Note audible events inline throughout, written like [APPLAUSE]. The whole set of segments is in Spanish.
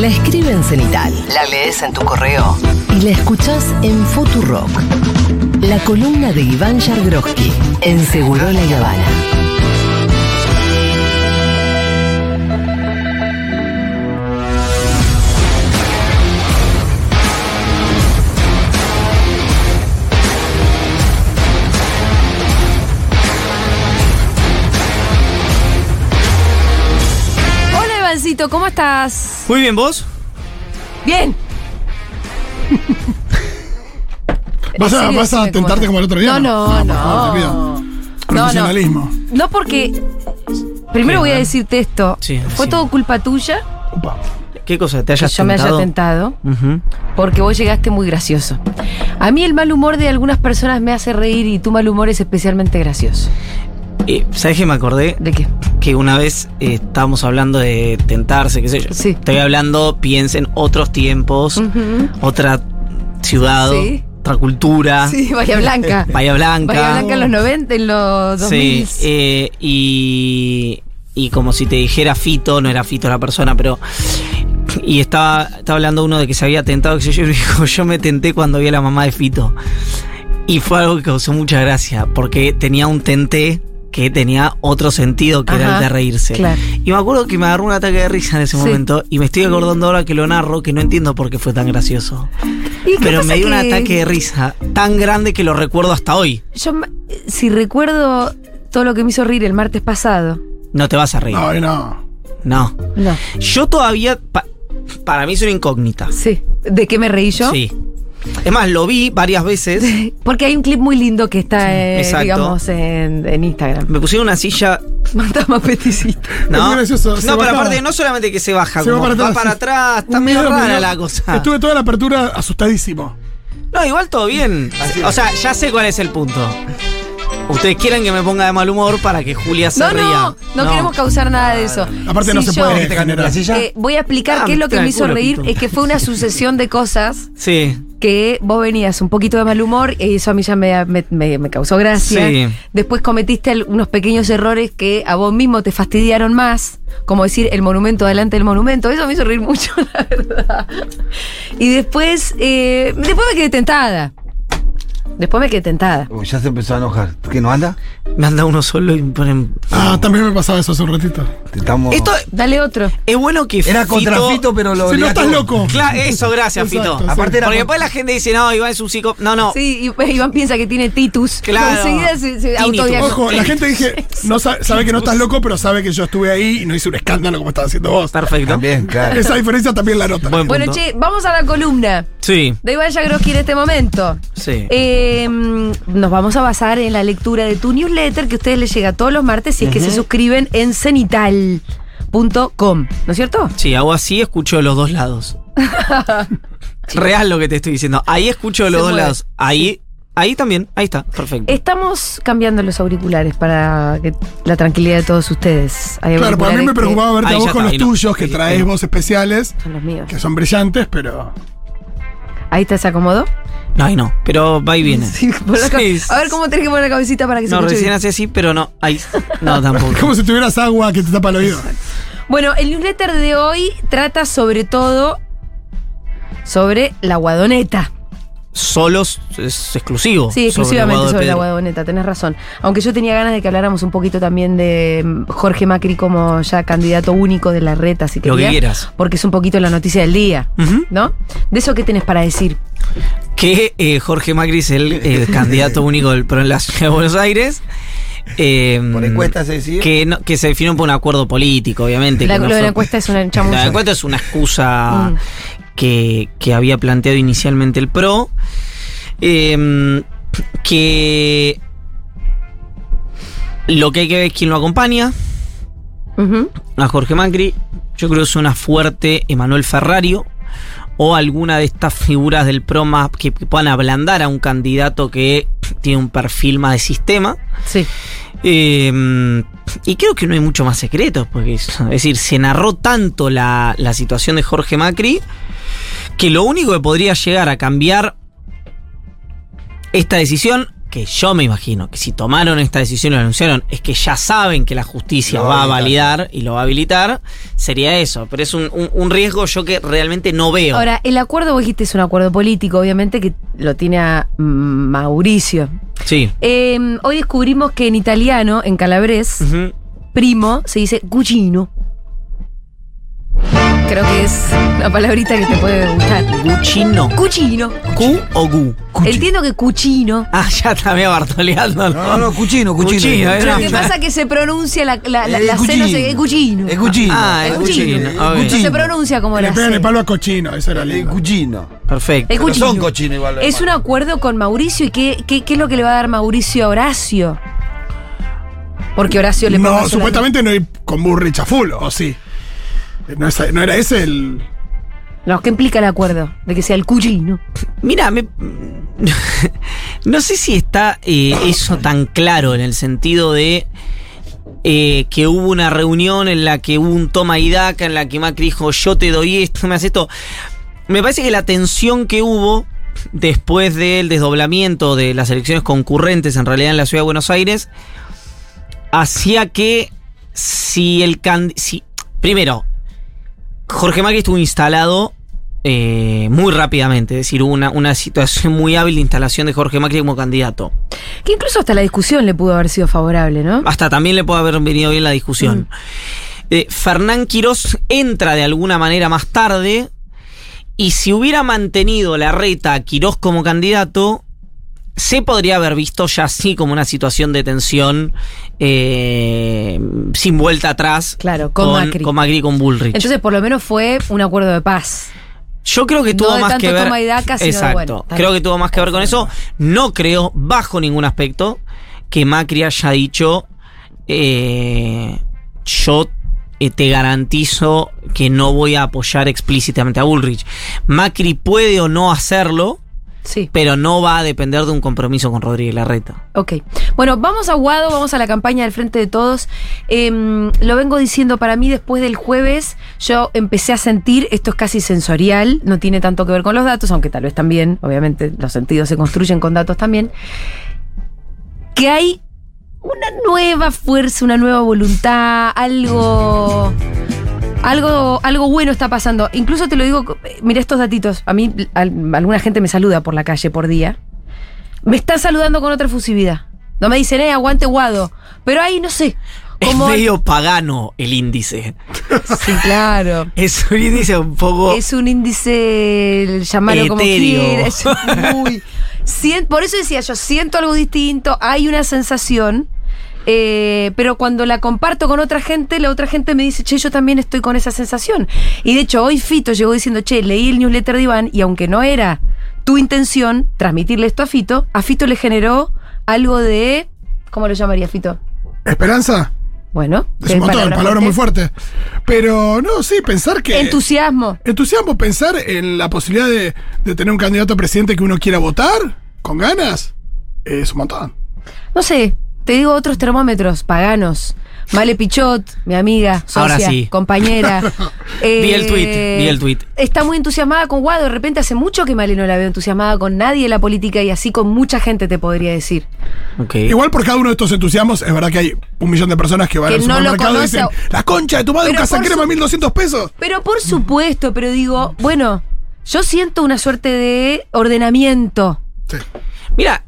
La escribe en cenital, la lees en tu correo y la escuchás en Futurock. La columna de Iván Yargroski en Seguro La Habana. ¿Cómo estás? Muy bien, ¿vos? Bien. [LAUGHS] ¿Vas a, ¿En serio vas a tentarte como el otro día? No, no, por favor, te pido. no. Profesionalismo. No porque. Primero voy a decirte esto. Sí, Fue sí. todo culpa tuya. ¿Qué cosa? ¿Te que hayas yo me haya tentado? tentado. Ujú. Porque vos llegaste muy gracioso. A mí el mal humor de algunas personas me hace reír y tu mal humor es especialmente gracioso. Eh, ¿Sabes qué me acordé? ¿De qué? Que una vez eh, estábamos hablando de tentarse, qué sé yo. Sí. Estoy hablando, piensa en otros tiempos, otra ciudad, Sí. otra cultura. Sí, Bahía Blanca. [LAUGHS] Bahía Blanca. Bahía Blanca en los 90, en los 2000. Sí, eh, y, y como si te dijera Fito, no era Fito la persona, pero. Y estaba, estaba hablando uno de que se había tentado, que sé yo, [LAUGHS] dijo, yo me tenté cuando vi a la mamá de Fito. Y fue algo que causó mucha gracia, porque tenía un tenté que tenía otro sentido que era el de reírse. claro. Y me acuerdo que me agarró un ataque de risa en ese Sí. momento, y me estoy acordando ahora que lo narro, que no entiendo por qué fue tan gracioso. ¿Y qué Pero me dio un que ataque de risa tan grande que lo recuerdo hasta hoy. Yo, me- si recuerdo todo lo que me hizo reír el martes pasado. No te vas a reír. No, y no. No. No. Yo todavía. pa- para mí es una incógnita. Sí. ¿De qué me reí yo? Sí. Es más, lo vi varias veces. [LAUGHS] Porque hay un clip muy lindo que está, eh, digamos, en, en Instagram. Me pusieron una silla. [LAUGHS] Más peticito. [LAUGHS] ¿No? Gracioso, no, pero bajaba. aparte, no solamente que se baja, Se va como para va atrás. para atrás. Está medio rara la cosa. Estuve toda la apertura asustadísimo. No, igual todo bien. O sea, ya sé cuál es el punto. Ustedes quieren que me ponga de mal humor para que Julia se No, ría. no, no, queremos causar nada de eso. Aparte no se yo, puede generar. eh, voy a explicar Ah, qué es lo que me hizo reír. Pito. Es que fue una sucesión de cosas Sí. que vos venías un poquito de mal humor y eso a mí ya me, me- me- me causó gracia. Sí. Después cometiste unos pequeños errores que a vos mismo te fastidiaron más, como decir el monumento delante del monumento. Eso me hizo reír mucho, [LAUGHS] la verdad. Y después, eh, después me quedé tentada. Después me quedé tentada. Uy, ya se empezó a enojar. ¿Qué no anda? Me anda uno solo y me ponen. Ah, también me pasaba eso hace un ratito. Estamos... Esto Dale otro. es bueno que Era contra Fito, pero lo Si no estás loco. Claro, eso, gracias, Exacto, Fito. sí. Aparte Porque después la gente dice, no, Iván es un psico. No, no. Sí, y Iván piensa que tiene titus. Claro. Enseguida se, se. Ojo, la gente dije, [LAUGHS] no sa- sabe que no estás loco, pero sabe que yo estuve ahí y no hice un escándalo como estás haciendo vos. Perfecto. También, claro. Esa diferencia también la nota. Buen Bueno, che, vamos a la columna Sí, de Iván Yagroski en este momento. sí. Eh, nos vamos a basar en la lectura de tu newsletter que a ustedes les llega todos los martes si es que se suscriben en cenital.com, ¿no es cierto? Sí, hago así, escucho de los dos lados. [LAUGHS] Real lo que te estoy diciendo. Ahí escucho de los Se dos mueve. lados. Ahí, ahí también. Ahí está. Perfecto. Estamos cambiando los auriculares para que la tranquilidad de todos ustedes. Hay Claro, porque a mí me preocupaba verte a vos con está, los no. tuyos, que traes vos especiales, Son los míos. que son brillantes, pero. Ahí te se acomodó. No, ahí no. Pero va y viene. Sí, [LAUGHS] Sí. A ver cómo tenés que poner la cabecita para que se No, recién hace así, pero no. Ahí. No, tampoco. [LAUGHS] Como si tuvieras agua que te tapa el oído. Bueno, el newsletter de hoy trata sobre todo sobre la guadoneta. Solos es exclusivo. Sí, exclusivamente sobre, la guadoneta, tenés razón. Aunque yo tenía ganas de que habláramos un poquito también de mm, Jorge Macri como ya candidato único de la reta, así que Lo que quieras. Porque es un poquito la noticia del día. ¿no? De eso, ¿qué tenés para decir? Que eh, Jorge Macri es el eh, [LAUGHS] candidato único del PRO en la ciudad de Buenos Aires. Eh, Por encuesta se decide. Que, no- que se definió por un acuerdo político, obviamente. La, que no lo de la encuesta es una chamuza. La encuesta es una excusa Mm. Que, que había planteado inicialmente el PRO. eh, que lo que hay que ver es quién lo acompaña. A Jorge Macri. Yo creo que es una fuerte Emanuel Ferrario. O alguna de estas figuras del PRO más que, que puedan ablandar a un candidato que tiene un perfil más de sistema. Sí. Eh, y creo que no hay mucho más secretos, porque es, es decir, se narró tanto la, la situación de Jorge Macri que lo único que podría llegar a cambiar esta decisión que yo me imagino que si tomaron esta decisión y lo anunciaron, es que ya saben que la justicia va va a validar y lo va a habilitar, sería eso. Pero es un, un- un riesgo yo que realmente no veo. Ahora, el acuerdo, vos dijiste, es un acuerdo político, obviamente, que lo tiene a Mauricio. sí. Eh, hoy descubrimos que en italiano, en calabrés, primo se dice cuchino. Creo que es una palabrita que te puede gustar. Guchino. Cuchino. ¿Q o gu? Entiendo que cuchino. Ah, ya está medio bartoleando. No, no, no, cuchino, cuchino. Cuchino, Eh, era- Lo que pasa es que se pronuncia la, la, la, Es la C, no sé, es cuchino. Es cuchino. Ah, es cuchino. cuchino. Cuchino. No se pronuncia como Le la pegan el C. palo a cochino, eso era Es lindo. cuchino. Perfecto. Es Pero cuchino. son cochinos igual. Es un acuerdo con Mauricio y qué, qué, qué es lo que le va a dar Mauricio a Horacio. Porque Horacio le No, supuestamente no hay con Burrich a full, ¿o sí? No, es- no era ese el. No, ¿qué implica el acuerdo? De que sea el cuchino. Mira, me- [LAUGHS] no sé si está eh, eso tan claro en el sentido de eh, que hubo una reunión en la que hubo un toma y daca, en la que Macri dijo yo te doy esto, me haces esto. Me parece que la tensión que hubo después del desdoblamiento de las elecciones concurrentes en realidad en la ciudad de Buenos Aires hacía que si el can- si primero Jorge Macri estuvo instalado eh, muy rápidamente, es decir, hubo una, una situación muy hábil de instalación de Jorge Macri como candidato. Que incluso hasta la discusión le pudo haber sido favorable, ¿no? Hasta también le puede haber venido bien la discusión. Eh, Fernán Quirós entra de alguna manera más tarde y si hubiera mantenido la reta a Quirós como candidato, se podría haber visto ya así como una situación de tensión eh, sin vuelta atrás Claro, con Macri. con Macri y con Bullrich. Entonces, por lo menos fue un acuerdo de paz. Yo creo que No tuvo de más tanto que ver. toma y daca, Exacto. bueno, creo que tuvo más que ver con eso. No creo, bajo ningún aspecto, que Macri haya dicho. eh, yo eh, te garantizo que no voy a apoyar explícitamente a Bullrich. Macri puede o no hacerlo, Sí, pero no va a depender de un compromiso con Rodríguez Larreta. ok. Bueno, vamos a Guado, vamos a la campaña del Frente de Todos. Em, lo vengo diciendo, para mí después del jueves yo empecé a sentir, esto es casi sensorial, no tiene tanto que ver con los datos, aunque tal vez también, obviamente los sentidos se construyen con datos también, que hay una nueva fuerza, una nueva voluntad, algo... Algo, algo bueno está pasando. Incluso te lo digo, mira estos datitos. A mí al- alguna gente me saluda por la calle por día. Me están saludando con otra efusividad. No me dicen, eh, aguante guado. Pero ahí no sé. Como Es medio pagano el índice. Sí, claro. [LAUGHS] Es un índice un poco. Es un índice, llamarlo como Etéreo. quieras. Es muy. por eso decía yo, siento algo distinto, hay una sensación. Eh, pero cuando la comparto con otra gente, la otra gente me dice, che, yo también estoy con esa sensación. Y de hecho, hoy Fito llegó diciendo, che, leí el newsletter de Iván y aunque no era tu intención transmitirle esto a Fito, a Fito le generó algo de. ¿Cómo lo llamaría Fito? ¿Esperanza? Bueno, Es ¿qué un montón, palabra muy fuerte? fuerte. Pero no, sí, pensar que. Entusiasmo. Entusiasmo pensar en la posibilidad de, de tener un candidato a presidente que uno quiera votar con ganas. Es un montón. No sé, te digo otros termómetros paganos. Male Pichot, mi amiga, socia, Ahora sí. compañera. eh, [LAUGHS] Vi el tuit, vi el tuit. Está muy entusiasmada con Guado. De repente hace mucho que Male no la veo entusiasmada con nadie en la política y así con mucha gente te podría decir. Igual por cada uno de estos entusiasmos, es verdad que hay un millón de personas que van Que al no lo supermercado y conoce dicen: a- La concha de tu madre, un cazacrema, su- 1200 pesos. Pero por supuesto, pero digo, bueno, yo siento una suerte de ordenamiento. Sí. Mira,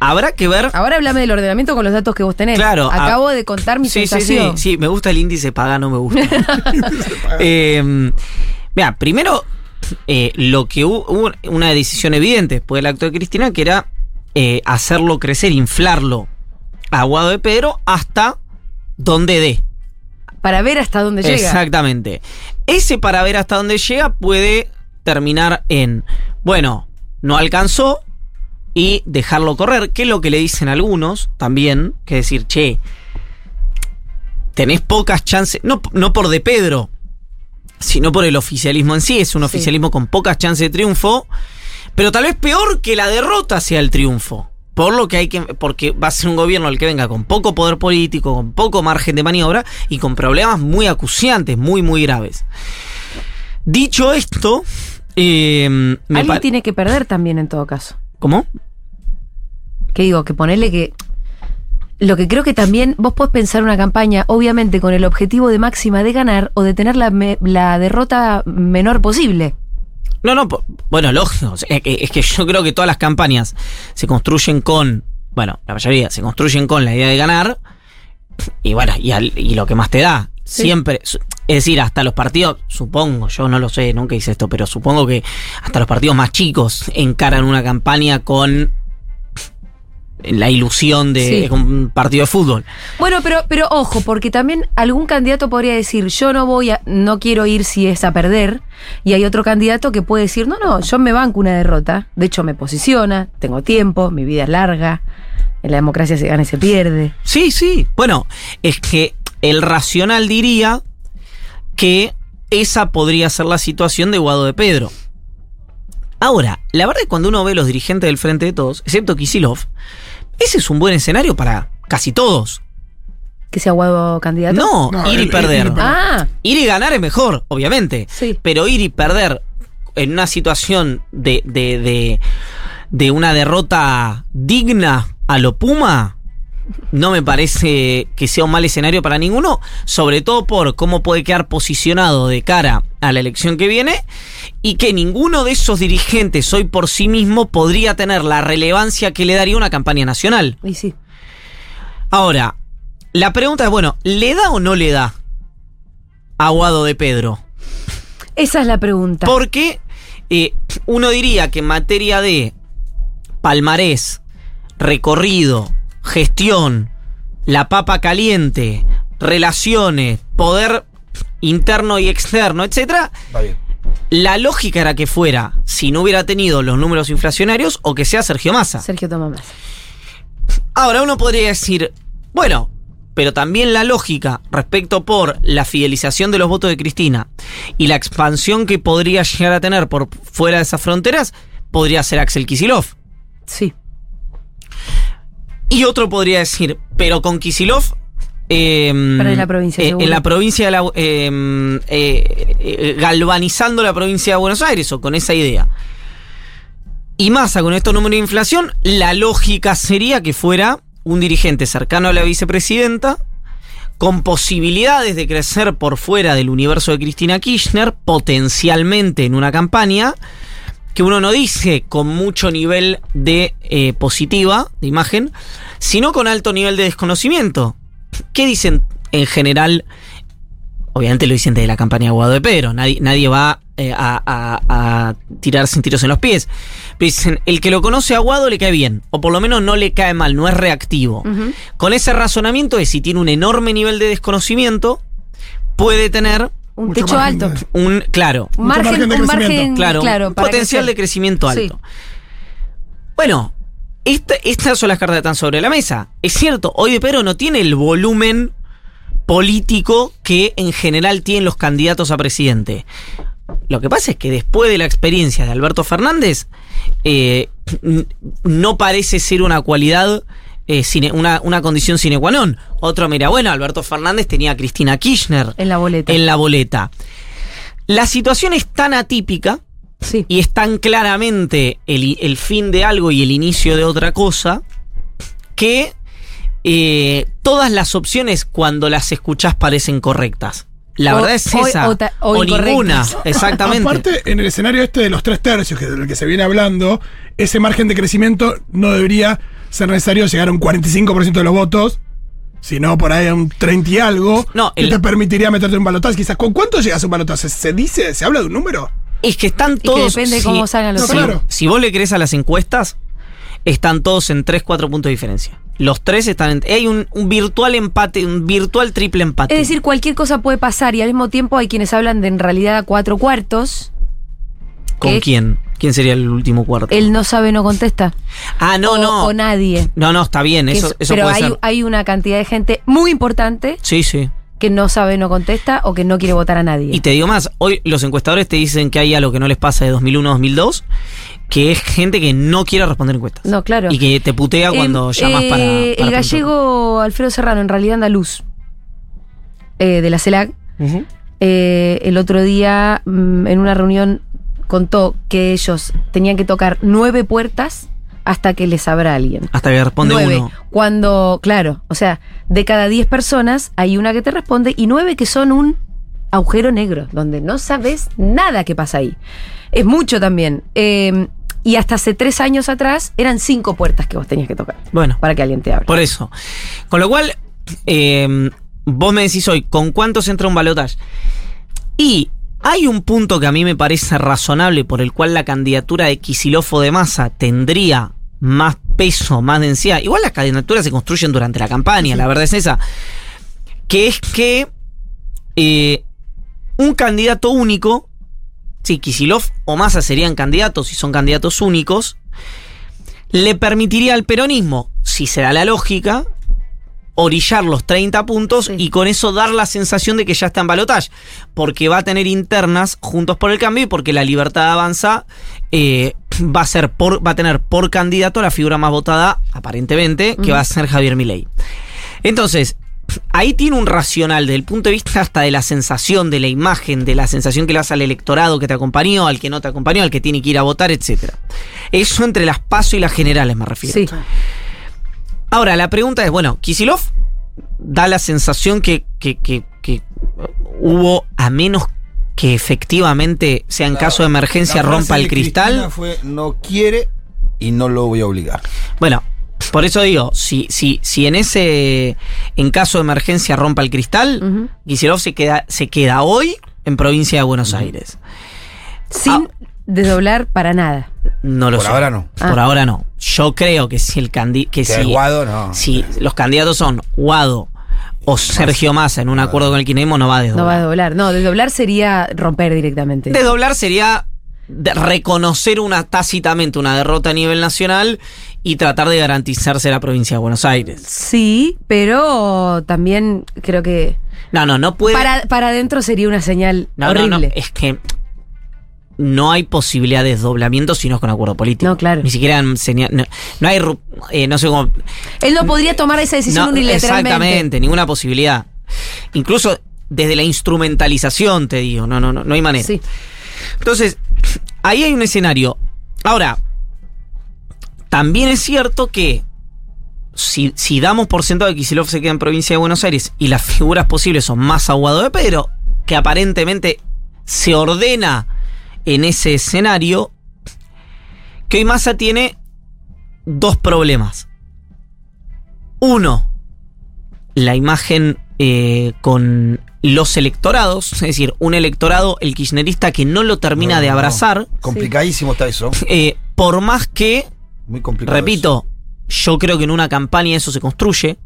habrá que ver. Ahora háblame del ordenamiento con los datos que vos tenés. Claro, a- Acabo de contar mi sí, sí, sí, sí, me gusta el índice pagano, me gusta. [LAUGHS] Eh, mira, primero, eh, lo que hubo, hubo una decisión evidente después del acto de Cristina, que era eh, hacerlo crecer, inflarlo a Guado de Pedro hasta donde dé. Para ver hasta dónde llega. Exactamente. Ese para ver hasta dónde llega puede terminar en, bueno, no alcanzó y dejarlo correr, que es lo que le dicen algunos también, que decir, che, tenés pocas chances, no, no por de Pedro, sino por el oficialismo en sí, es un Sí. oficialismo con pocas chances de triunfo, pero tal vez peor que la derrota sea el triunfo. Por lo que hay que. Porque va a ser un gobierno el que venga con poco poder político, con poco margen de maniobra y con problemas muy acuciantes, muy, muy graves. Dicho esto, eh, me Alguien tiene que perder también en todo caso. ¿Cómo? Que digo, que ponerle que. Lo que creo que también vos podés pensar una campaña, obviamente, con el objetivo de máxima de ganar o de tener la, me- la derrota menor posible. No, no, bueno, lógico. [LAUGHS] Es que, es que yo creo que todas las campañas se construyen con, bueno, la mayoría se construyen con la idea de ganar y bueno, y, al- y lo que más te da. Sí. Siempre, es decir, hasta los partidos, supongo, yo no lo sé, nunca hice esto, pero supongo que hasta los partidos más chicos encaran una campaña con la ilusión de Sí. un partido de fútbol. Bueno, pero, pero ojo, porque también algún candidato podría decir, yo no voy a, no quiero ir si es a perder, y hay otro candidato que puede decir, no, no, yo me banco una derrota, de hecho me posiciona, tengo tiempo, mi vida es larga, en la democracia se gana y se pierde. Sí, sí. Bueno, es que el racional diría que esa podría ser la situación de Guado de Pedro. Ahora, la verdad es que cuando uno ve los dirigentes del Frente de Todos, excepto Kisilov, ese es un buen escenario para casi todos. ¿Que sea Guado candidato? No, No, ir el- y el- perder. el- Ah, Ir y ganar es mejor, obviamente. Sí. Pero ir y perder en una situación de, de, de, de una derrota digna a lo Puma, no me parece que sea un mal escenario para ninguno, sobre todo por cómo puede quedar posicionado de cara a la elección que viene y que ninguno de esos dirigentes hoy por sí mismo podría tener la relevancia que le daría una campaña nacional. y sí. Ahora, la pregunta es, bueno, ¿le da o no le da a Guado de Pedro? Esa es la pregunta. Porque eh, uno diría que en materia de palmarés, recorrido, gestión, la papa caliente, relaciones, poder interno y externo, bien. la lógica era que fuera, si no hubiera tenido los números inflacionarios, o que sea Sergio Massa. Sergio Tomás. Ahora uno podría decir, bueno, pero también la lógica respecto por la fidelización de los votos de Cristina y la expansión que podría llegar a tener por fuera de esas fronteras, podría ser Axel Kisilov. Sí. Y otro podría decir, pero con Kisilov... eh, la provincia, eh, seguro. en la provincia de la, eh, eh, eh, galvanizando la provincia de Buenos Aires o con esa idea. Y Massa con estos números de inflación, la lógica sería que fuera un dirigente cercano a la vicepresidenta, con posibilidades de crecer por fuera del universo de Cristina Kirchner, potencialmente en una campaña, que uno no dice con mucho nivel de eh, positiva, de imagen, sino con alto nivel de desconocimiento. ¿Qué dicen en general? Obviamente lo dicen desde la campaña de Guado de Pedro, nadie, nadie va eh, a, a, a tirarse tiros en los pies. Pero dicen, el que lo conoce a Guado le cae bien, o por lo menos no le cae mal, no es reactivo. Con ese razonamiento de si tiene un enorme nivel de desconocimiento, puede tener Un Mucho techo margen alto. de- un, claro, Mucho margen, margen de un crecimiento. margen, claro, claro, un potencial de crecimiento Sí. alto. Bueno, esta- estas son las cartas que están sobre la mesa. Es cierto, hoy de Pedro no tiene el volumen político que en general tienen los candidatos a presidente. Lo que pasa es que después de la experiencia de Alberto Fernández, eh, no parece ser una cualidad, eh, una, una condición sine qua non. Otro mira, bueno, Alberto Fernández tenía a Cristina Kirchner En la boleta. en la boleta. La situación es tan atípica Sí. y es tan claramente el, el fin de algo y el inicio de otra cosa que eh, todas las opciones cuando las escuchás parecen correctas. La O- verdad es o- esa. o ta- ninguna, [LAUGHS] exactamente. Aparte, en el escenario este de los tres tercios, que del que se viene hablando, ese margen de crecimiento no debería ser necesario llegar a un 45% de los votos, sino por ahí a un 30 y algo, No, que el- te permitiría meterte en un balotaje. Quizás, ¿con cuánto llegas a un balotaje? ¿Se, se dice, se habla de un número? es que están que todos. depende de cómo salgan los si, números. si vos le crees a las encuestas, están todos en 3, 4 puntos de diferencia. Los tres están en. Hay un, un virtual empate, un virtual triple empate. Es decir, cualquier cosa puede pasar y al mismo tiempo hay quienes hablan de en realidad a cuatro cuartos. ¿Con que- quién? ¿Quién sería el último cuarto? Él no sabe, no contesta. ah, no, o, no. o nadie. No, no, está bien, eso, es- eso pero puede hay, ser. hay una cantidad de gente muy importante Sí, sí. que no sabe, no contesta o que no quiere votar a nadie. Y te digo más, hoy los encuestadores te dicen que hay algo que no les pasa de 2001 a 2002, que es gente que no quiere responder encuestas. No, claro. Y que te putea cuando Eh, llamas eh, para, para El preguntar. gallego Alfredo Serrano, en realidad andaluz, eh, de la CELAC, eh, el otro día mm, en una reunión contó que ellos tenían que tocar nueve puertas hasta que les sabrá alguien. Hasta que responde nueve. uno. Cuando, claro, o sea, de cada 10 personas hay una que te responde y nueve que son un agujero negro, donde no sabes nada que pasa ahí. Es mucho también. Eh, y hasta hace tres años atrás eran cinco puertas que vos tenías que tocar Bueno, para que alguien te hable. por eso. Con lo cual, eh, vos me decís hoy, ¿con cuántos entra un balotaje? Y hay un punto que a mí me parece razonable por el cual la candidatura de Kicillof o de Massa tendría más peso, más densidad. Igual las candidaturas se construyen durante la campaña, la verdad es esa. Que es que eh, un candidato único, si Kisilov o Massa serían candidatos y son candidatos únicos, le permitiría al peronismo, si se da la lógica, orillar los 30 puntos Sí. y con eso dar la sensación de que ya está en balotaje. Porque va a tener internas juntos por el cambio y porque la libertad avanza eh, va a ser por, va a tener por candidato la figura más votada, aparentemente, que va a ser Javier Milei. Entonces, ahí tiene un racional desde el punto de vista hasta de la sensación, de la imagen, de la sensación que le das al electorado que te acompañó, al que no te acompañó, al que tiene que ir a votar, etc. Eso entre las pasos y las generales me refiero. Sí. Ahora, la pregunta es, bueno, Kisilov da la sensación que, que- que- que hubo, a menos que efectivamente sea en caso de emergencia, rompa el cristal. Cristina Fue, no quiere y no lo voy a obligar. Bueno, por eso digo, si, si, si en ese, en caso de emergencia rompa el cristal, Ujú. Kicillof se queda, se queda hoy en provincia de Buenos Aires. Sin desdoblar para nada. No lo Por sé. ahora no. Por Ah. ahora no. Yo creo que si el candi que Que si, es Guado, no. si los candidatos son Guado o Sergio Massa en un acuerdo con el kirchnerismo, no va a No desdoblar. va a desdoblar. No, desdoblar sería romper directamente. Desdoblar sería de- reconocer una tácitamente una derrota a nivel nacional y tratar de garantizarse la provincia de Buenos Aires. Sí, pero también creo que No, no, no puede. para, para adentro sería una señal No, no, horrible. no, es que no hay posibilidad de desdoblamiento si no es con acuerdo político. No, claro. Ni siquiera en señal- no, no hay, eh, no sé cómo. Él no podría tomar esa decisión no, unilateralmente. exactamente, ninguna posibilidad. Incluso desde la instrumentalización, te digo, no, no, no, no hay manera. Sí. Entonces, ahí hay un escenario. Ahora, también es cierto que si, si damos por sentado que Kicillof se queda en provincia de Buenos Aires y las figuras posibles son más Aguado de Pedro, que aparentemente se ordena en ese escenario, que hoy Massa tiene dos problemas. Uno, la imagen eh, con los electorados, es decir, un electorado, el kirchnerista, que no lo termina No, de no. abrazar, Complicadísimo está eso. eh, por más que, Muy complicado. repito, yo creo que en una campaña eso se construye.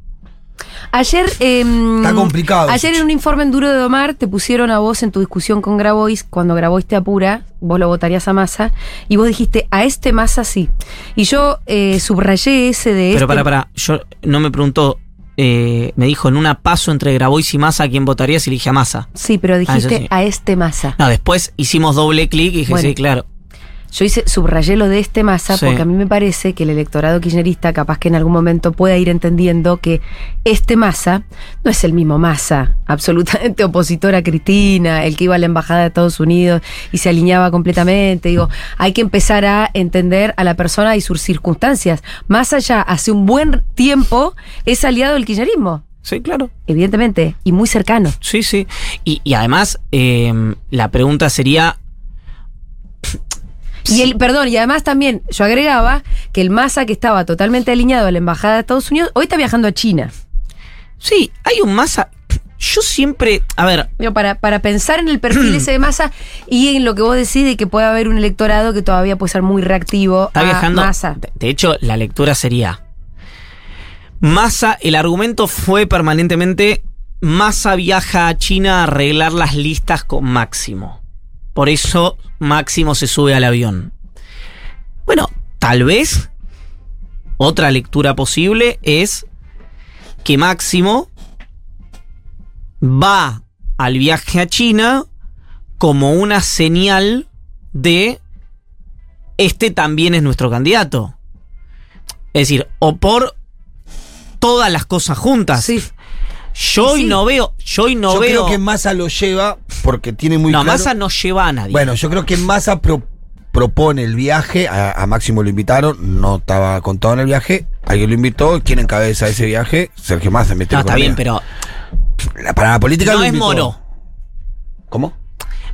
Ayer. em, Está complicado. Ayer en un informe en Duro de Domar te pusieron a vos en tu discusión con Grabois, cuando Grabois te apura, vos lo votarías a Massa, y vos dijiste, a este Massa sí. Y yo eh, subrayé ese de Pero este. para, para, yo no me preguntó, eh, me dijo en una paso entre Grabois y Massa, ¿a quién votarías? Y le dije a Massa. Sí, pero dijiste Ah, sí. a este Massa. No, después hicimos doble clic y dije, Bueno. sí, claro. Yo hice, subrayé lo de este Massa Sí. porque a mí me parece que el electorado kirchnerista capaz que en algún momento pueda ir entendiendo que este Massa no es el mismo Massa, absolutamente [LAUGHS] opositor a Cristina, el que iba a la embajada de Estados Unidos y se alineaba completamente. Digo, hay que empezar a entender a la persona y sus circunstancias. Más allá, hace un buen tiempo es aliado del kirchnerismo, Sí, claro. evidentemente, y muy cercano. Sí, sí. Y, y además, eh, la pregunta sería. Y el, perdón, y además también yo agregaba que el Massa que estaba totalmente alineado a la embajada de Estados Unidos, hoy está viajando a China. Sí, hay un Massa. Yo siempre. A ver, para, para pensar en el perfil [CLEARS THROAT] ese de Massa y en lo que vos decís de que puede haber un electorado que todavía puede ser muy reactivo está a viajando. Massa. De hecho, la lectura sería. Massa, el argumento fue permanentemente. Massa viaja a China a arreglar las listas con Máximo. Por eso Máximo se sube al avión. Bueno, tal vez otra lectura posible es que Máximo va al viaje a China como una señal de este también es nuestro candidato. Es decir, o por todas las cosas juntas. Sí. Yo hoy Sí. no veo, yo hoy no yo veo. creo que Massa lo lleva porque tiene muy no, claro. Massa no lleva a nadie. Bueno, yo creo que Massa pro- propone el viaje, a, a Máximo lo invitaron, no estaba contado en el viaje, alguien lo invitó, ¿quién encabeza ese viaje? Sergio Massa, No, está bien, pero Para la política no lo es invitó. Moró. ¿Cómo?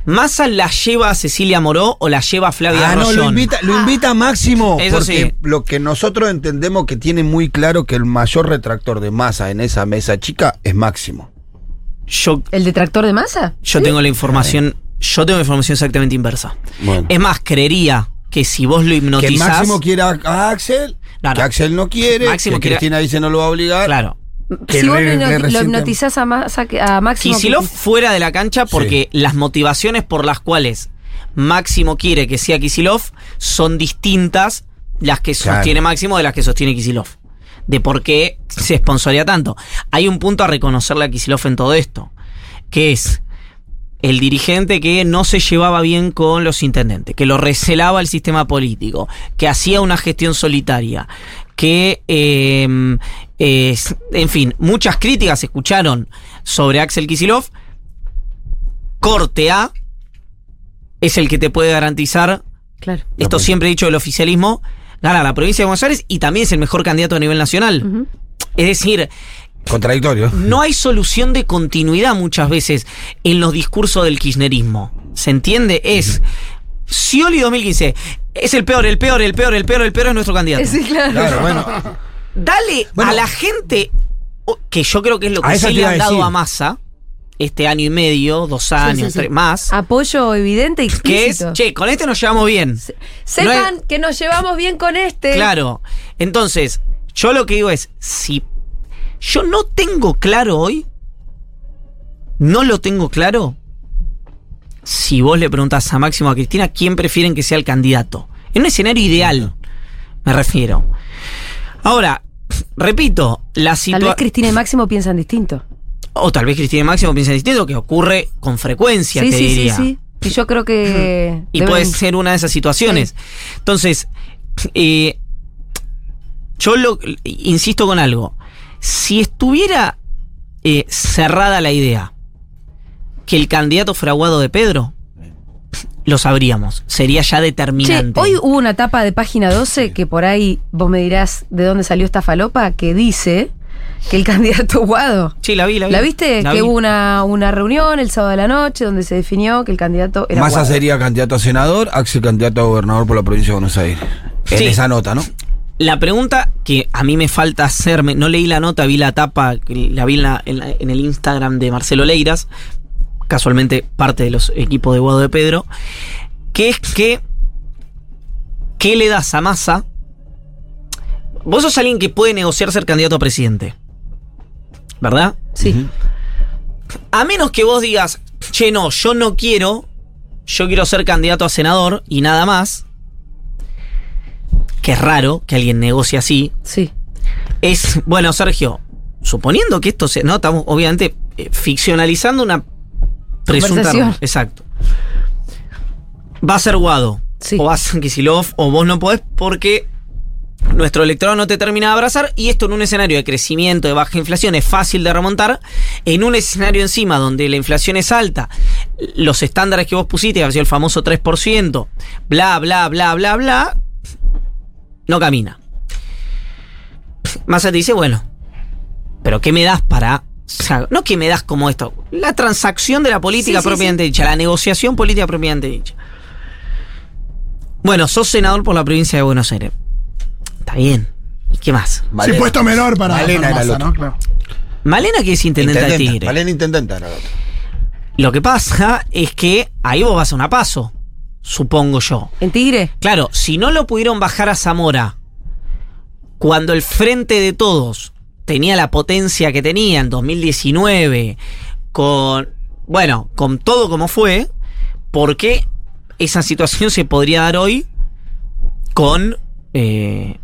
¿Massa la lleva a Cecilia Moró o la lleva a Flavia Ah, no, lo Rollón? invita, lo invita Máximo. Eso porque sí. lo que nosotros entendemos que tiene muy claro que el mayor retractor de masa en esa mesa chica es Máximo. Yo, ¿El detractor de masa? yo tengo la información, yo tengo la información exactamente inversa. Bueno. Es más, creería que si vos lo que hipnotizás... Máximo quiera a Axel, No, no. que Axel no quiere, Máximo que quiere- Cristina dice no lo va a obligar. Claro. Que si vos le- lo, hipnotizás a, Máximo. Kisilov fuera de la cancha porque las motivaciones por las cuales Máximo quiere que sea Kisilov son distintas las que Claro. sostiene Máximo de las que sostiene Kisilov. De por qué se sponsoría tanto. Hay un punto a reconocerle a Kisilov en todo esto, que es el dirigente que no se llevaba bien con los intendentes, que lo recelaba el sistema político, que hacía una gestión solitaria, que, eh, eh, en fin, muchas críticas se escucharon sobre Axel Kisilov. Corte A es el que te puede garantizar, Claro. esto siempre he dicho del oficialismo, gana la provincia de Buenos Aires y también es el mejor candidato a nivel nacional. Es decir, Contradictorio. no hay solución de continuidad muchas veces en los discursos del kirchnerismo. ¿Se entiende? Es Scioli 2015. Es el peor, el peor, el peor, el peor, el peor es nuestro candidato. Sí, claro. Claro, bueno. Dale Bueno. a la gente, o- que yo creo que es lo que te le han dado decir. a Massa, este año y medio, dos años, sí. tres más, Apoyo evidente y que es, che, con este nos llevamos bien. Sepan no es- que nos llevamos bien con este. Claro. Entonces, yo lo que digo es, si yo no tengo claro hoy, no lo tengo claro, si vos le preguntas a Máximo o a Cristina quién prefieren que sea el candidato. En un escenario ideal, me refiero. Ahora, repito, la Tal vez situación... Cristina y Máximo piensan distinto. O tal vez Cristina y Máximo piensan distinto, que ocurre con frecuencia, Sí, te sí, sí, diría. sí. Y yo creo que. Y deben- puede ser una de esas situaciones. Entonces, eh, yo lo, insisto con algo. Si estuviera eh, cerrada la idea que el candidato fraguado de Pedro, lo sabríamos. Sería ya Che, determinante. hoy hubo una tapa de página 12 que por ahí vos me dirás de dónde salió esta falopa que dice que el [LAUGHS] candidato Guado. Sí, la vi, la vi. ¿La viste? La que vi. hubo una, una reunión el sábado de la noche donde se definió que el candidato era Massa Guado. sería candidato a senador, Axel candidato a gobernador por la provincia de Buenos Aires. En Sí. esa nota, ¿no? La pregunta que a mí me falta hacerme, no leí la nota, vi la tapa, la vi en, la- en la- en el Instagram de Marcelo Leiras, casualmente parte de los equipos de Guado de Pedro, que es que, ¿qué le das a Massa? Vos sos alguien que puede negociar ser candidato a presidente, ¿verdad? Sí. A menos que vos digas, che, no, yo no quiero, yo quiero ser candidato a senador y nada más, que es raro que alguien negocie así, Sí. es, bueno, Sergio, suponiendo que esto se, no, estamos obviamente eh, ficcionalizando una presunta... Exacto. Va a ser Guado, Sí. o va a ser Kisilov, o vos no podés porque nuestro electorado no te termina de abrazar y esto en un escenario de crecimiento, de baja inflación, es fácil de remontar. En un escenario encima donde la inflación es alta, los estándares que vos pusiste, que el famoso 3%, bla, bla, bla, bla, bla, no camina. Massa te dice, bueno, pero ¿qué me das para... o sea, no que me das como esto, la transacción de la política Sí, sí, propiamente dicha, la negociación política propiamente dicha. Bueno, sos senador por la provincia de Buenos Aires. Está bien. ¿Y qué más? Sí, puesto menor para, Malena para otro. ¿no? Claro. Malena que es intendente de Intendenta. Tigre. Malena intendenta era. Lo que pasa es que ahí vos vas a una paso, supongo yo. ¿En Tigre? Claro, si no lo pudieron bajar a Zamora cuando el frente de todos tenía la potencia que tenía en 2019, con, bueno, con todo como fue, ¿por qué esa situación se podría dar hoy con eh,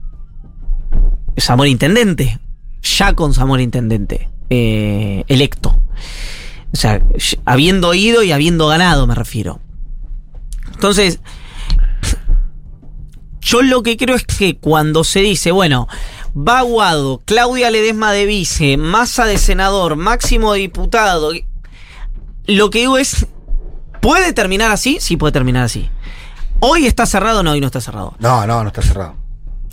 Zamora Intendente? Ya con Zamora Intendente, eh, electo. O sea, habiendo ido y habiendo ganado, me refiero. Entonces, yo lo que creo es que cuando se dice, bueno, va Guado, Claudia Ledesma de vice, Massa de senador, Máximo de diputado, lo que digo es, ¿puede terminar así? Sí, puede terminar así. ¿Hoy está cerrado o no? Hoy no está cerrado. No, no, no está cerrado.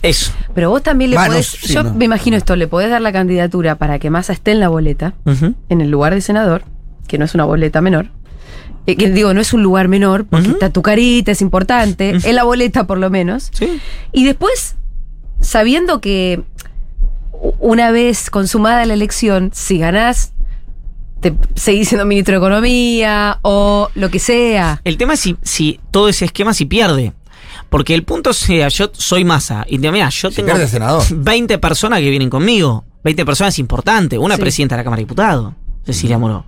Eso. Pero vos también le Va, no, podés. sí, yo no. me imagino esto, le podés dar la candidatura para que Massa esté en la boleta, en el lugar de senador, que no es una boleta menor. Eh, que digo, no es un lugar menor, porque está tu carita, es importante, en la boleta por lo menos. Sí. Y después, sabiendo que una vez consumada la elección, si ganás, te seguís siendo ministro de Economía o lo que sea. El tema es si, si todo ese esquema si pierde. Porque el punto sea, yo soy masa. Y te- mira, yo Si tengo pierde, senador. 20 personas que vienen conmigo. 20 personas importantes. Una Sí. presidenta de la Cámara de Diputados, Cecilia Moró.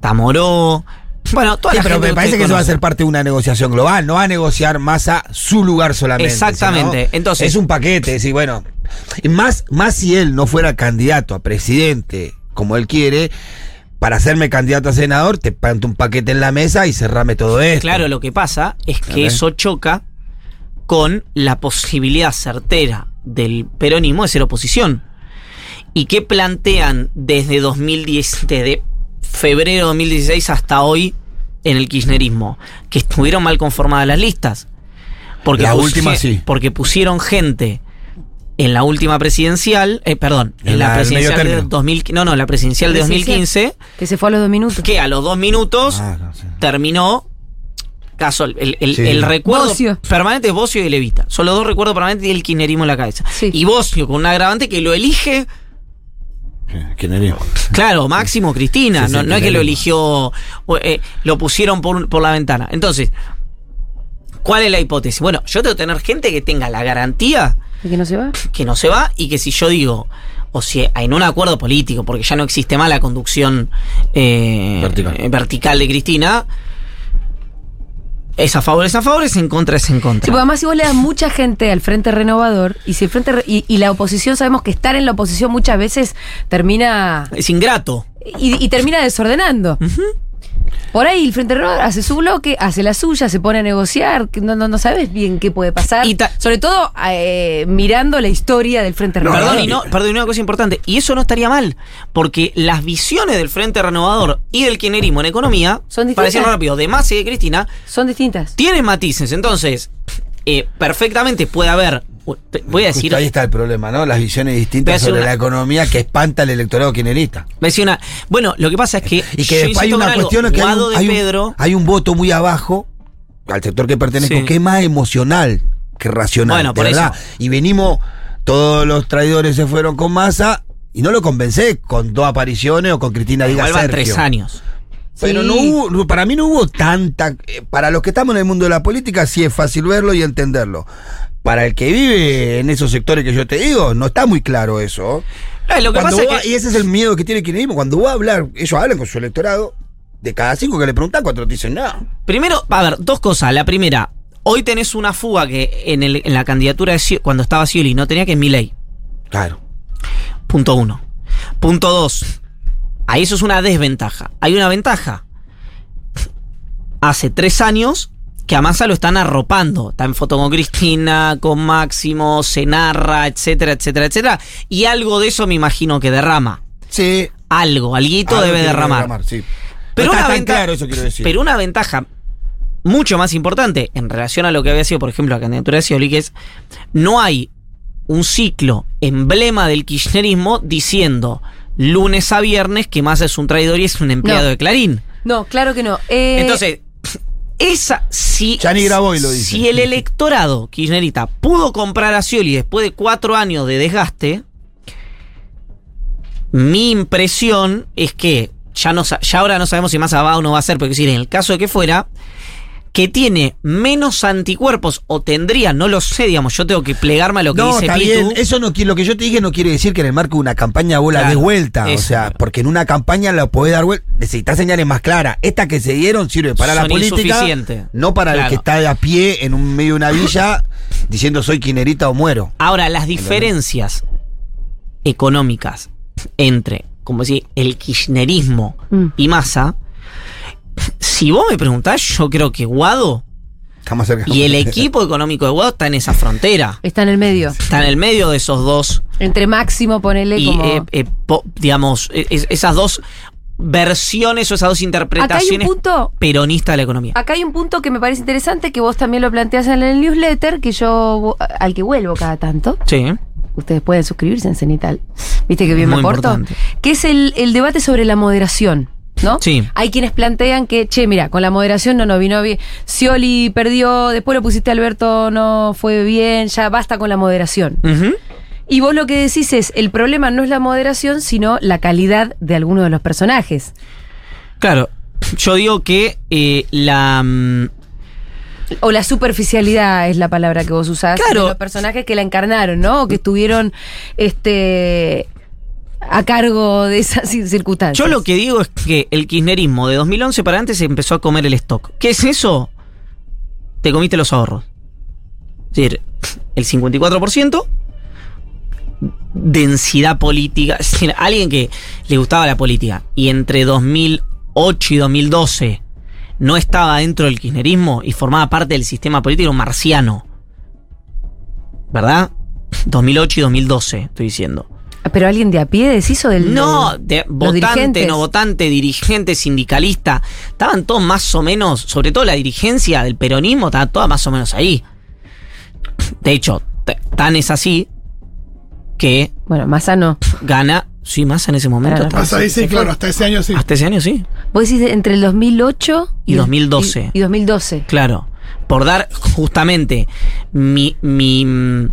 Tamoró. Bueno, toda Sí, la pero gente me parece que eso va a ser parte de una negociación global, no va a negociar Massa su lugar solamente. Exactamente. sino Entonces- es un paquete, decir, bueno, más, más si él no fuera candidato a presidente como él quiere, para hacerme candidato a senador, te planto un paquete en la mesa y cerrame todo esto. Claro, lo que pasa es que A eso choca con la posibilidad certera del peronismo de ser oposición. ¿Y qué plantean desde 2010, desde febrero de 2016 hasta hoy en el kirchnerismo? Que estuvieron mal conformadas las listas. Porque La pusie- última sí. Porque pusieron gente en la última presidencial, eh, perdón, en, En la, presidencial de término. 2000, no, no, la presidencial de Presidencial. 2015, Que se fue a los dos minutos. que a los dos minutos Ah, no sé. terminó. Caso, el, el- Sí. el recuerdo Bocio. permanente es Bocio y Levita. Son los dos recuerdos permanentes y el kirchnerismo en la cabeza. Sí. Y Bocio con un agravante que lo elige, Claro, Máximo Cristina. Sí, sí, no, no es que lo eligió, o, eh, lo pusieron por, por la ventana. Entonces, ¿cuál es la hipótesis? Bueno, yo tengo que tener gente que tenga la garantía ¿De que no se va? que no se va y que si yo digo, o si en un acuerdo político, porque ya no existe más la conducción eh, Vertical. vertical de Cristina, es a favor, es a favor, es en contra, es en Sí, contra. porque además si vos le das mucha gente al Frente Renovador y si el Frente Re- y, y la oposición sabemos que estar en la oposición muchas veces termina es ingrato. y, y termina desordenando. Por ahí el Frente Renovador hace su bloque, hace la suya, se pone a negociar, que no, no, no sabes bien qué puede pasar. Y Sobre todo eh, mirando la historia del Frente Renovador. Perdón, y no, perdón, y una cosa importante, y eso no estaría mal, porque las visiones del Frente Renovador y del kirchnerismo en economía, Son distintas. para decirlo rápido, de Massa y de Cristina, Son distintas. tienen matices. Entonces, eh, perfectamente puede haber, voy a decir, Justo ahí está el problema, ¿no? Las visiones distintas sobre una- la economía que espanta al electorado kirchnerista. una- bueno, lo que pasa es que, Y que después hay una algo, cuestión que hay un, de hay un- Pedro, hay un voto muy abajo al sector que pertenezco Sí. que es más emocional que racional. Bueno, por verdad. eso. Y venimos, todos los traidores se fueron con masa y no lo convencé con dos apariciones o con Cristina van Sergio. tres años. Pero no hubo, para mí no hubo tanta. eh, Para los que estamos en el mundo de la política, sí es fácil verlo y entenderlo. Para el que vive en esos sectores que yo te digo, no está muy claro eso. Lo que Cuando pasa vos- es que, Y ese es el miedo que tiene el kirchnerismo. Cuando vos hablar, ellos hablan con su electorado, de cada cinco que le preguntan, cuatro te dicen no. primero, a ver, dos cosas. La primera, hoy tenés una fuga que en, el- en la candidatura de cuando estaba Scioli no tenía que es Milei. Claro. Punto uno. Punto dos. Ahí eso es una desventaja. Hay una ventaja. Hace tres años que a Massa lo están arropando. Está en foto con Cristina, con Máximo, se narra, etcétera, etcétera, etcétera. Y algo de eso me imagino que derrama. Sí. Algo, alguito algo debe que derramar. sí. Pero no una tan venta- claro eso quiero decir. Pero una ventaja mucho más importante en relación a lo que había sido, por ejemplo, la candidatura de Scioli, que es no hay un ciclo emblema del kirchnerismo diciendo lunes a viernes que más es un traidor y es un empleado No. de Clarín. No, claro que no. Eh, Entonces, esa si Chani Graboy lo dice. si el electorado kirchnerista pudo comprar a Scioli después de cuatro años de desgaste, mi impresión es que ya, no, ya ahora no sabemos si más va o no va a ser, es decir, en el caso de que fuera, que tiene menos anticuerpos o tendría, no lo sé, digamos, yo tengo que plegarme a lo que No, dice está Pitu. bien. Eso no, lo que yo te dije no quiere decir que en el marco de una campaña vos la Claro, des vuelta. O eso, sea, claro. porque en una campaña la podés dar vuelta. Necesitas señales más claras. Estas que se dieron sirve para la política. No para el que está de a pie en un medio de una villa [LAUGHS] diciendo soy quinerita o muero. Ahora, las diferencias económicas entre, como decir, el kirchnerismo Mm. y Massa, si vos me preguntás, yo creo que Guado Está más cerca. y el equipo económico de Guado está en esa frontera. Está en el medio. Está en el medio de esos dos. Entre Máximo, ponele Y, como. eh, eh, po- digamos, eh, es- esas dos. versiones o esas dos interpretaciones punto- peronistas de la economía. Acá hay un punto que me parece interesante que vos también lo planteas en el newsletter, que yo al que vuelvo cada tanto. Sí. Ustedes pueden suscribirse en Cenital. Viste que bien Muy me porto. importante. Que es el, el debate sobre la moderación. ¿No? Sí. Hay quienes plantean que, che, mira, con la moderación no nos vino bien. Scioli perdió, después lo pusiste a Alberto, no fue bien, ya basta con la moderación. Y vos lo que decís es, el problema no es la moderación, sino la calidad de alguno de los personajes. Claro, yo digo que eh, la... mm, O la superficialidad es la palabra que vos usás. Claro. De los personajes que la encarnaron, ¿no? O que estuvieron este, a cargo de esas circunstancias. Yo lo que digo es que el kirchnerismo de 2011 para antes se empezó a comer el stock. ¿Qué es eso? Te comiste los ahorros. Es decir, el 54%, densidad política. Es decir, alguien que le gustaba la política y entre 2008 y 2012 no estaba dentro del kirchnerismo y formaba parte del sistema político marciano. ¿Verdad? 2008 y 2012, estoy diciendo. Pero alguien de a pie decís o del. No, de, votante, no votante, dirigente, sindicalista. Estaban todos más o menos, sobre todo la dirigencia del peronismo, estaba toda más o menos ahí. De hecho, tan es así que Bueno, Massa no. gana. Sí, más en ese momento. Claro. estaba- Hasta ahí sí, claro, fue. hasta ese año sí. Hasta ese año sí. Vos decís entre el 2008 Y 2012. Y, y 2012. Claro. Por dar justamente mi, mi,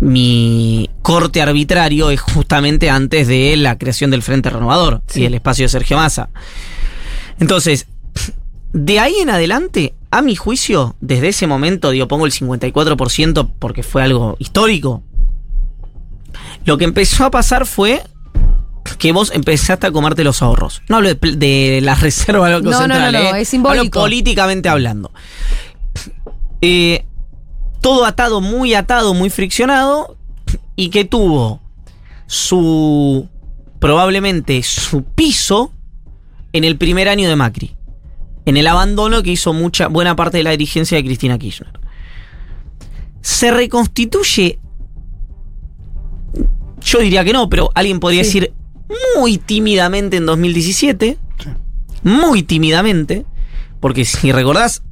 mi corte arbitrario es justamente antes de la creación del Frente Renovador Sí. y el espacio de Sergio Massa. Entonces, de ahí en adelante, a mi juicio, desde ese momento, digo, pongo el 54% porque fue algo histórico. Lo que empezó a pasar fue que vos empezaste a comerte los ahorros. No hablo de, de las [LAUGHS] reservas del Banco No, no, no, no, ¿eh? es simbólico. Hablo políticamente hablando. Eh, todo atado, muy atado, muy friccionado, y que tuvo su. probablemente su piso en el primer año de Macri. En el abandono que hizo mucha, buena parte de la dirigencia de Cristina Kirchner. Se reconstituye. Yo diría que no, pero alguien podría Sí. decir muy tímidamente en 2017. Muy tímidamente. Porque si recordás,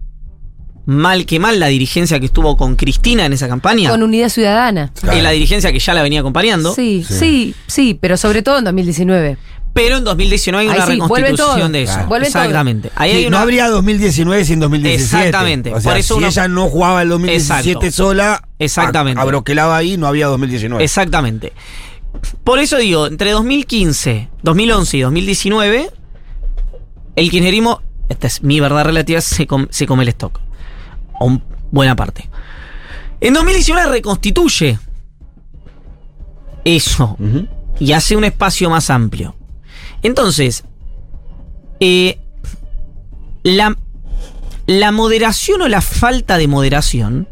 mal que mal la dirigencia que estuvo con Cristina en esa campaña. Con Unidad Ciudadana. Claro. Es la dirigencia que ya la venía acompañando. Sí, Sí. sí, sí, pero sobre todo en 2019. Pero en 2019 hay Ahí una sí, reconstitución de eso. Claro. Exactamente. Ahí Sí, hay No habría 2019 sin 2017. Exactamente. O sea, Por eso si uno- ella no jugaba el 2017 Exacto. sola, Exactamente. abroquelaba ahí, no había 2019. Exactamente. Por eso digo, entre 2015, 2011 y 2019, el kirchnerismo, esta es mi verdad relativa, se, com- se come el stock. O un- buena parte. En 2019 reconstituye eso y hace un espacio más amplio. Entonces, eh, la, la moderación o la falta de moderación,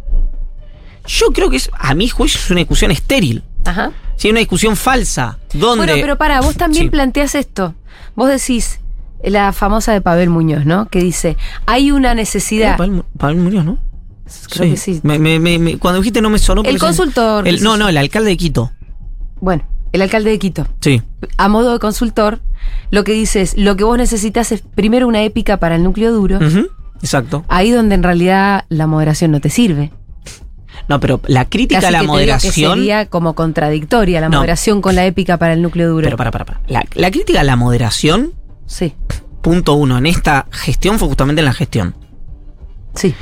yo creo que es, a mi juicio, es una discusión estéril. Ajá. Sí, una discusión falsa. ¿Dónde? Bueno, pero para, vos también Sí. planteas esto. Vos decís, la famosa de Pavel Muñoz, ¿no? Que dice, hay una necesidad. Pavel, Pavel Muñoz, ¿no? Creo que sí. Me- me- me- me- cuando dijiste no me sonó. El consultor, El- no, no, el alcalde de Quito. Bueno, el alcalde de Quito. Sí. A modo de consultor, lo que dice es, lo que vos necesitas es primero una épica para el núcleo duro. Exacto. Ahí donde en realidad la moderación no te sirve. No, pero la crítica Casi a la que te digo que moderación. sería como contradictoria la No. moderación con la épica para el núcleo duro. Pero para, para, para. La, la crítica a la moderación, Sí, punto uno, en esta gestión fue justamente en la gestión. sí.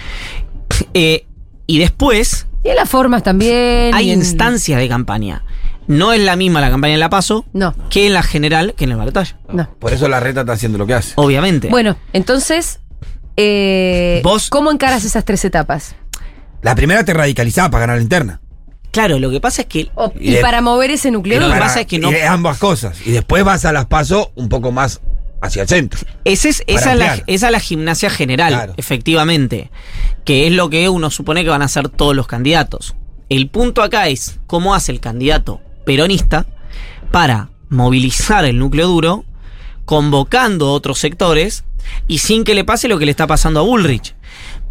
Eh, y después Y en las formas también. hay en- instancias de campaña. No es la misma la campaña en La Paso No, que en la general que en el balotaje. no. Por eso la reta está haciendo lo que hace. Obviamente. Bueno, entonces, eh, Vos- ¿cómo encaras esas tres etapas? La primera te radicalizaba para ganar la interna. Claro, lo que pasa es que O- Y y de- para mover ese núcleo Lo que pasa es que no- y ambas cosas. Y después vas a las pasos un poco más hacia el centro. Ese es, esa, es la, esa la gimnasia general, Claro. efectivamente. Que es lo que uno supone que van a hacer todos los candidatos. El punto acá es cómo hace el candidato peronista para movilizar el núcleo duro, convocando otros sectores y sin que le pase lo que le está pasando a Bullrich.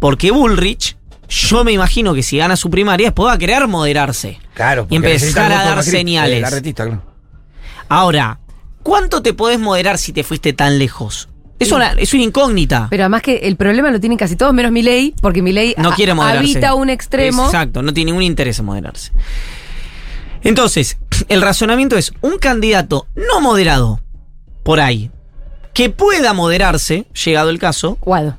Porque Bullrich, yo me imagino que si gana su primaria, después va a querer moderarse. Claro. Y empezar a dar señales. eh, claro. Ahora, ¿cuánto te podés moderar si te fuiste tan lejos? Es una, es una incógnita. Pero además que el problema lo tienen casi todos, menos Milei, porque Milei no a- quiere moderarse. habita un extremo. Exacto, no tiene ningún interés en moderarse. Entonces, [CLEARS THROAT] el razonamiento es un candidato no moderado, por ahí, que pueda moderarse, llegado el caso, Guado.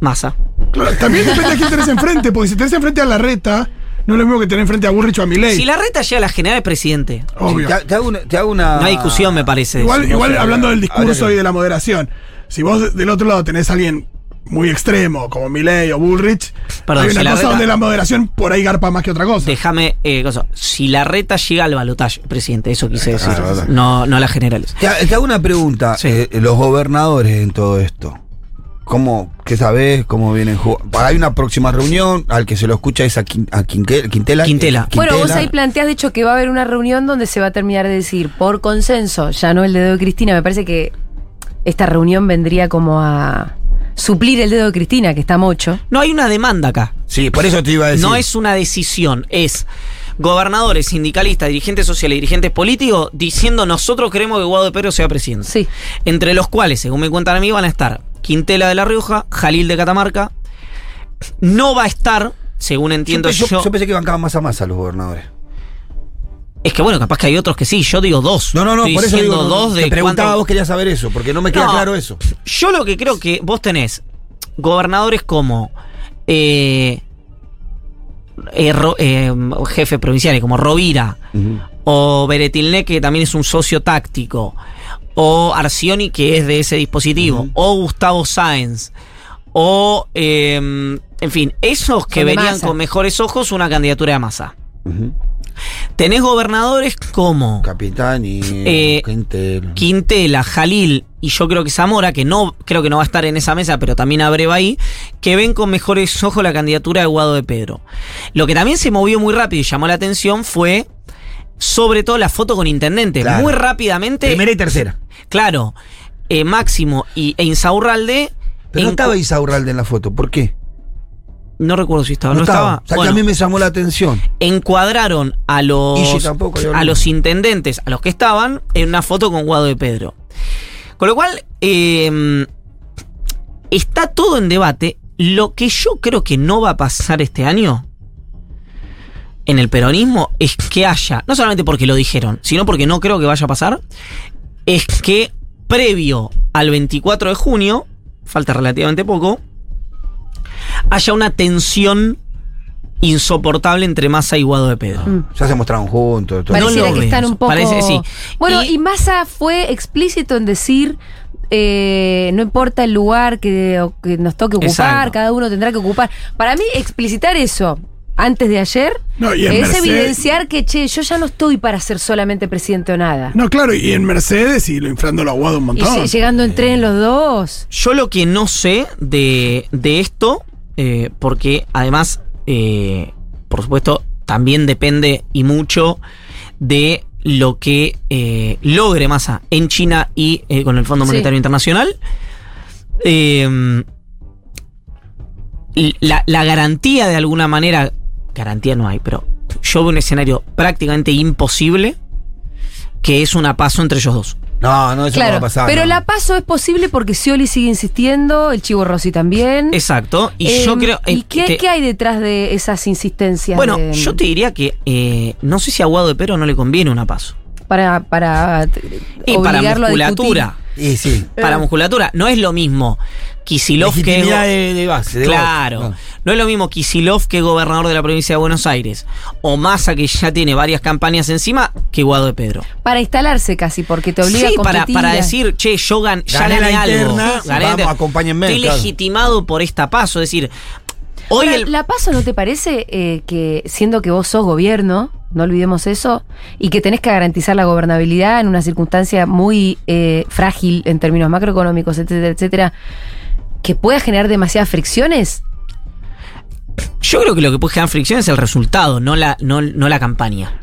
masa. Claro, también depende de quién tenés enfrente, porque si tenés enfrente a la reta, no es lo mismo que tener enfrente a Burrich o a Milei. Si la reta llega a la general es presidente. Obvio. Te, te hago una, te hago una- No hay discusión, me parece. Igual, eso. igual sé, hablando del discurso que- y de la moderación, si vos de- del otro lado tenés a alguien muy extremo, como Milei o Bullrich, Perdón, hay si una la cosa reta- donde la moderación por ahí garpa más que otra cosa. Déjame, eh, cosa. Si la reta llega al balotaje, presidente, eso quise decir. Claro, claro. No, no a las generales. Te, te hago una pregunta. Sí. eh, los gobernadores en todo esto. ¿Cómo, qué sabés? ¿Cómo vienen jugando? Hay una próxima reunión, al que se lo escucha es a, Quin- a Quinque- Quintela. Quintela. Bueno, vos ahí planteás, de hecho, que va a haber una reunión donde se va a terminar de decir, por consenso, ya no el dedo de Cristina, me parece que esta reunión vendría como a suplir el dedo de Cristina, que está mocho. No hay una demanda acá. Sí, por eso te iba a decir. No es una decisión, es gobernadores, sindicalistas, dirigentes sociales, dirigentes políticos diciendo nosotros queremos que Guado de Pedro sea presidente. Sí. Entre los cuales, según me cuentan a mí, van a estar Quintela de la Rioja, Jalil de Catamarca. No va a estar, según entiendo yo, yo. yo pensé que bancaban más a más a los gobernadores. es que bueno, capaz que hay otros que sí. Yo digo dos. No, no, no, Estoy por eso digo, no, dos de te preguntaba, cuánto- vos querías saber eso, porque no me queda No. claro eso. Yo lo que creo que vos tenés gobernadores como eh, eh, eh, jefe provinciales como Rovira o Beretilne, que también es un socio táctico, o Arcioni, que es de ese dispositivo, o Gustavo Sáenz, o, eh, en fin, esos que Massa. con mejores ojos una candidatura de masa. Tenés gobernadores como Capitán y Eh, Quintela. Quintela, Jalil y yo creo que Zamora, que no creo que no va a estar en esa mesa, pero también Abreva ahí, que ven con mejores ojos la candidatura de Guado de Pedro. Lo que también se movió muy rápido y llamó la atención fue sobre todo la foto con intendente. Claro. Muy rápidamente. Primera y tercera. Claro, eh, Máximo y, e Insaurralde. Pero no estaba Isaurralde en la foto. ¿Por qué? No recuerdo si estaba. No, O estaba. sea, Bueno, que a mí me llamó la atención. encuadraron a los, tampoco, a no. los intendentes, a los que estaban, en una foto con Guado de Pedro. Con lo cual, eh, está todo en debate. Lo que yo creo que no va a pasar este año en el peronismo es que haya, no solamente porque lo dijeron, sino porque no creo que vaya a pasar, es que previo al 24 de junio, falta relativamente poco, haya una tensión insoportable entre Massa y Guado de Pedro. Mm. Ya se mostraron juntos. todo. Pareciera que están un poco. Parece- sí. Bueno, Y- y, Massa fue explícito en decir. eh, no importa el lugar que, nos toque ocupar, Exacto. cada uno tendrá que ocupar. Para mí, explicitar eso antes de ayer No, y en es Mercedes- evidenciar que, che, yo ya no estoy para ser solamente presidente o nada. No, claro, y en Mercedes y lo inflando la aguado un y montón. lle- llegando en tren los dos. Yo lo que no sé de, de esto, eh, porque además, eh, por supuesto, también depende y mucho de lo que eh, logre Massa en China y eh, con el Fondo Sí. Monetario Internacional. Eh, y la, la garantía de alguna manera, garantía no hay, pero yo veo un escenario prácticamente imposible que es una paso entre ellos dos. No, no, eso no va Claro, a pasar. pero no. la paso es posible porque Scioli sigue insistiendo, el Chivo Rossi también. Exacto. Y Em, yo creo. ¿Y eh, qué, hay detrás de esas insistencias? Bueno, de- yo te diría que eh, no sé si a Guado de Pedro no le conviene una paso. Para, para Y para a musculatura. Y sí. Para musculatura. No es lo mismo Kisilov que. De, de base. de Claro. voto. No es lo mismo Kisilov que gobernador de la provincia de Buenos Aires. O Massa que ya tiene varias campañas encima que Guado de Pedro. Para instalarse casi, porque te obliga Sí, a para, para decir, che, yo gan- ya Gané la algo. interna, Gané vamos, inter- acompáñenme, Estoy claro. legitimado por esta paso. Es decir, hoy Ahora, el. ¿La paso no te parece eh, que, siendo que vos sos gobierno, no olvidemos eso, y que tenés que garantizar la gobernabilidad en una circunstancia muy eh, frágil en términos macroeconómicos, etcétera, etcétera, que pueda generar demasiadas fricciones? Yo creo que lo que puede generar fricción es el resultado, no la, no, no la campaña.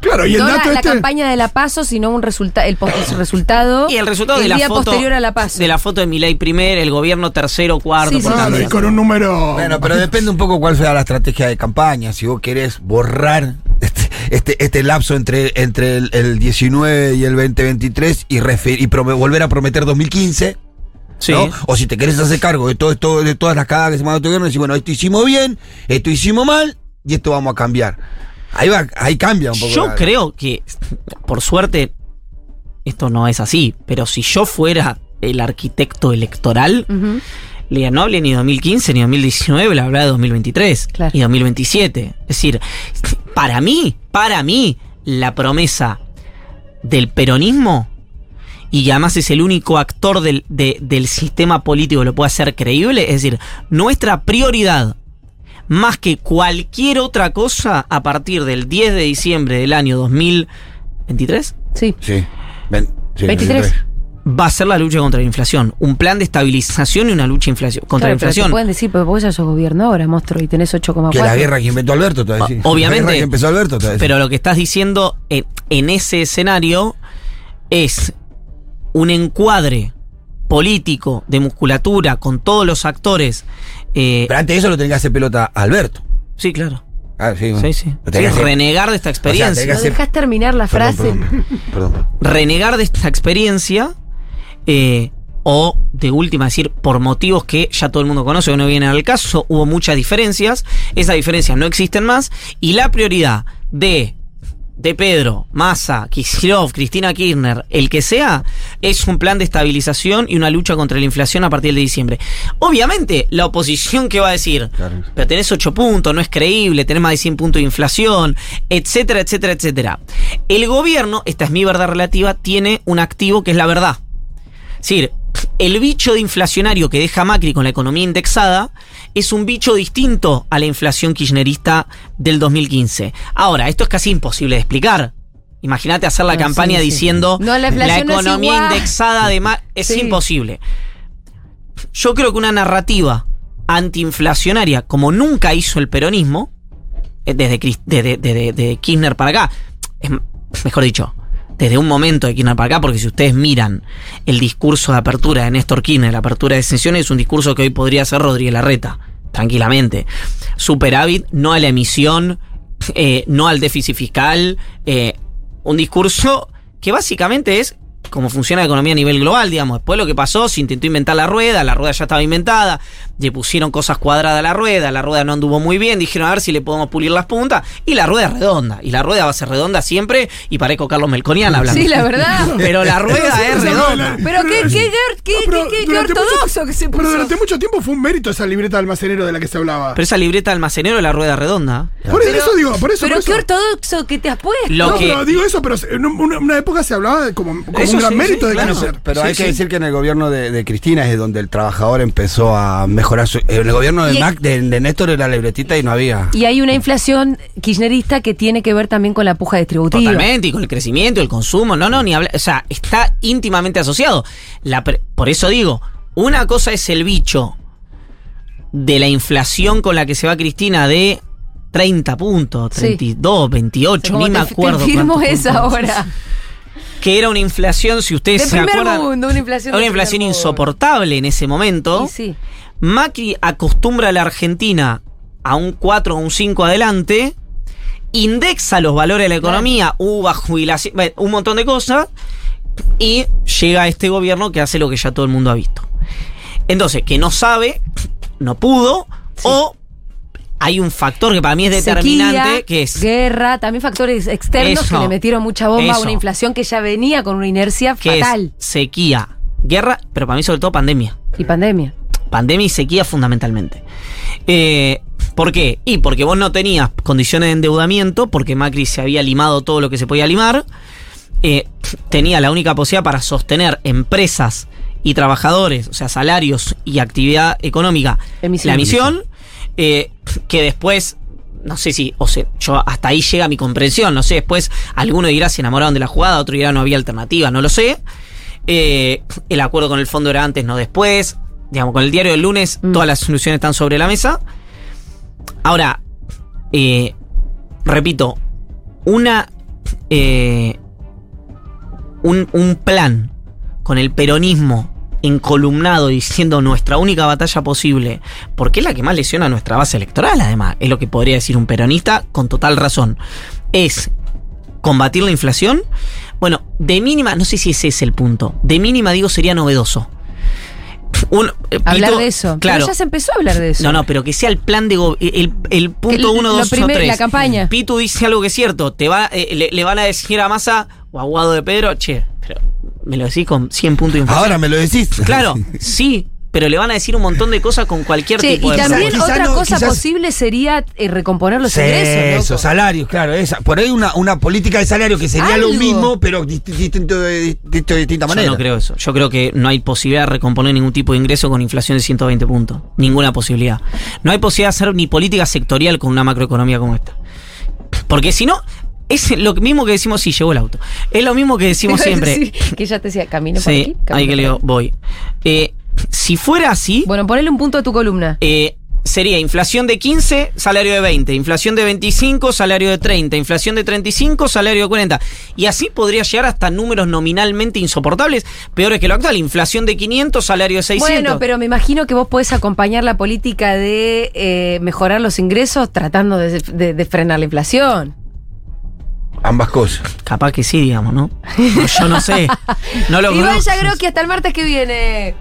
Claro, y el no la, dato la este. campaña de la paso, sino un resulta el, resultado. Y el resultado de la día foto. posterior a la paso. De la foto de Milei primer, el gobierno tercero, cuarto, Sí, por sí, Claro, y con un número. Bueno, pero depende un poco cuál sea la estrategia de campaña. Si vos querés borrar este, este, este lapso entre, entre el, el 19 y el 2023 y, volver a prometer 2015. Sí. ¿no? O si te querés hacer cargo de todo esto, de todas las cagadas que se mandó tu gobierno, decís, bueno, esto hicimos bien, esto hicimos mal, y esto vamos a cambiar. Ahí va, ahí cambia un poco. Yo la- creo que, por suerte, esto no es así, pero si yo fuera el arquitecto electoral, le diría, no hable ni 2015 ni 2019, le habla de 2023 Claro. y 2027. Es decir, para mí, para mí, la promesa del peronismo, y además es el único actor del, de- del sistema político que lo puede hacer creíble, es decir, nuestra prioridad, más que cualquier otra cosa, a partir del 10 de diciembre del año 2023, Sí. Sí. Ven- sí, 23. va a ser la lucha contra la inflación. Un plan de estabilización y una lucha inflación, contra Claro, la pero te inflación. pueden decir, pero vos ya sos gobierno ahora, monstruo, y tenés 8,4. Que la guerra que inventó Alberto, te decir. Obviamente. La guerra que empezó Alberto, te. Pero lo que estás diciendo en, en ese escenario es un encuadre político de musculatura con todos los actores. eh, Pero antes de eso lo tenía que hacer pelota Alberto. sí, claro. Ah, sí, bueno. Sí, sí. Sí, hacer- renegar de esta experiencia. ¿No hacer- dejás terminar la Perdón, frase? Perdón, perdón. renegar de esta experiencia eh, o de última decir por motivos que ya todo el mundo conoce que no vienen al caso hubo muchas diferencias esas diferencias no existen más y la prioridad de de Pedro, Massa, Kicillof, Cristina Kirchner, el que sea, es un plan de estabilización y una lucha contra la inflación a partir de diciembre. Obviamente, la oposición que va a decir, Claro. pero tenés 8 puntos, no es creíble, tenés más de 100 puntos de inflación, etcétera, etcétera, etcétera. El gobierno, esta es mi verdad relativa, tiene un activo que es la verdad. Es decir, el bicho de inflacionario que deja Macri con la economía indexada es un bicho distinto a la inflación kirchnerista del 2015. Ahora, esto es casi imposible de explicar. Imagínate hacer la No, campaña sí, sí. diciendo No, la es economía igual". indexada de Macri. Es Sí. imposible. Yo creo que una narrativa antiinflacionaria, como nunca hizo el peronismo, eh, desde, desde- desde- de Kirchner para acá, es mejor dicho, desde un momento de Kirchner para acá, porque si ustedes miran el discurso de apertura de Néstor Kirchner, la apertura de sesiones, es un discurso que hoy podría hacer Rodríguez Larreta, tranquilamente. Superávit, no a la emisión, eh, no al déficit fiscal, eh, un discurso que básicamente es cómo funciona la economía a nivel global, digamos. Después lo que pasó, se intentó inventar la rueda, la rueda ya estaba inventada, le pusieron cosas cuadradas a la rueda, la rueda no anduvo muy bien, dijeron a ver si le podemos pulir las puntas, y la rueda es redonda, y la rueda va a ser redonda siempre, y parezco Carlos Melconian hablando. Sí, la verdad. [LAUGHS] Pero la rueda es redonda. Pero qué, qué, qué, qué, No, pero qué- qué durante ortodoxo mucho- que se Pero puso. durante mucho tiempo fue un mérito esa libreta de almacenero de la que se hablaba. Pero esa libreta de almacenero es la rueda redonda. por Pero- eso digo, por eso. Pero por qué ortodoxo que te has puesto. Lo no, que- pero digo eso, pero en una, una época se hablaba de como, como Eso un gran sí, mérito sí, de claro. crecer. Pero Sí, hay que decir que en el gobierno de, de Cristina es donde el trabajador empezó a mejorar su. En el gobierno de Mac, de, de Néstor era libretita y no había. Y hay una inflación kirchnerista que tiene que ver también con la puja distributiva. Totalmente, y con el crecimiento, el consumo, no, no, ni hablar, o sea, está íntimamente asociado. La por eso digo, una cosa es el bicho de la inflación con la que se va Cristina de 30 puntos, Sí. 32, 28, Como ni me acuerdo. Te firmo cuántos esa puntos. ahora. [LAUGHS] Que era una inflación, si ustedes De se acuerdan. mundo, una inflación una inflación insoportable en ese momento. Y sí. Macri acostumbra a la Argentina a un 4 o un 5 adelante, indexa los valores de la economía, uva, jubilación, un montón de cosas, y llega este gobierno que hace lo que ya todo el mundo ha visto. Entonces, que no sabe, no pudo, o hay un factor que para mí es determinante, Sequía, que es guerra, también factores externos Eso. que le metieron mucha bomba a una inflación que ya venía con una inercia es fatal. sequía, guerra, pero para mí sobre todo pandemia. Y pandemia. Pandemia y sequía fundamentalmente. Eh, ¿Por qué? Y porque vos no tenías condiciones de endeudamiento, porque Macri se había limado todo lo que se podía limar. Eh, tenía la única posibilidad para sostener empresas y trabajadores, o sea, salarios y actividad económica, Emisión. la emisión, eh, que después, no sé si, o sea, yo hasta ahí llega mi comprensión, no sé, después alguno dirá se enamoraron de la jugada, otro dirá no había alternativa, no lo sé. Eh, el acuerdo con el fondo era antes, no después. Digamos, con el diario del lunes, Mm. todas las soluciones están sobre la mesa. Ahora, eh, repito, una. eh, un, un plan con el peronismo encolumnado diciendo nuestra única batalla posible, porque es la que más lesiona nuestra base electoral, además, es lo que podría decir un peronista con total razón, es combatir la inflación, bueno, de mínima, no sé si ese es el punto, de mínima digo sería novedoso. Un, eh, Hablar Pito- de eso. Claro. Pero ya se empezó a hablar de eso. No, no, pero que sea el plan de go- el, el punto Que 1, lo 2 o primer- 3. la campaña. Pitu dice algo que es cierto. Te va, eh, le, le van a decir a Massa o a Guado de Pedro, che, pero me lo decís con 100 puntos de inflación. Ahora me lo decís. Claro, [LAUGHS] sí, pero le van a decir un montón de cosas con cualquier Che, tipo y de también Quizá otra no, cosa quizás- posible sería eh, recomponer los Sí, ingresos. Eso, loco. salarios, claro. Esa. Por ahí una, una política de salario que sería lo mismo, pero dist- distinto de, distinto de distinta Yo manera. no creo eso. Yo creo que no hay posibilidad de recomponer ningún tipo de ingreso con inflación de 120 puntos. Ninguna posibilidad. No hay posibilidad de hacer ni política sectorial con una macroeconomía como esta. Porque si no, es lo mismo que decimos si llegó el auto. Es lo mismo que decimos [LAUGHS] siempre. Sí, que ya te decía, camino por Sí, aquí. camino ahí que le digo, voy. Eh, si fuera así, Bueno, ponele un punto a tu columna. eh, sería inflación de 15, salario de 20, inflación de 25, salario de 30, inflación de 35, salario de 40. Y así podría llegar hasta números nominalmente insoportables, peores que lo actual. Inflación de 500, salario de 600. Bueno, pero me imagino que vos podés acompañar la política de eh, mejorar los ingresos tratando de, de- de frenar la inflación. Ambas cosas. Capaz que sí, digamos, ¿no? No, [LAUGHS] Yo no sé. No lo Iván conozco. Yagroqui, hasta el martes que viene.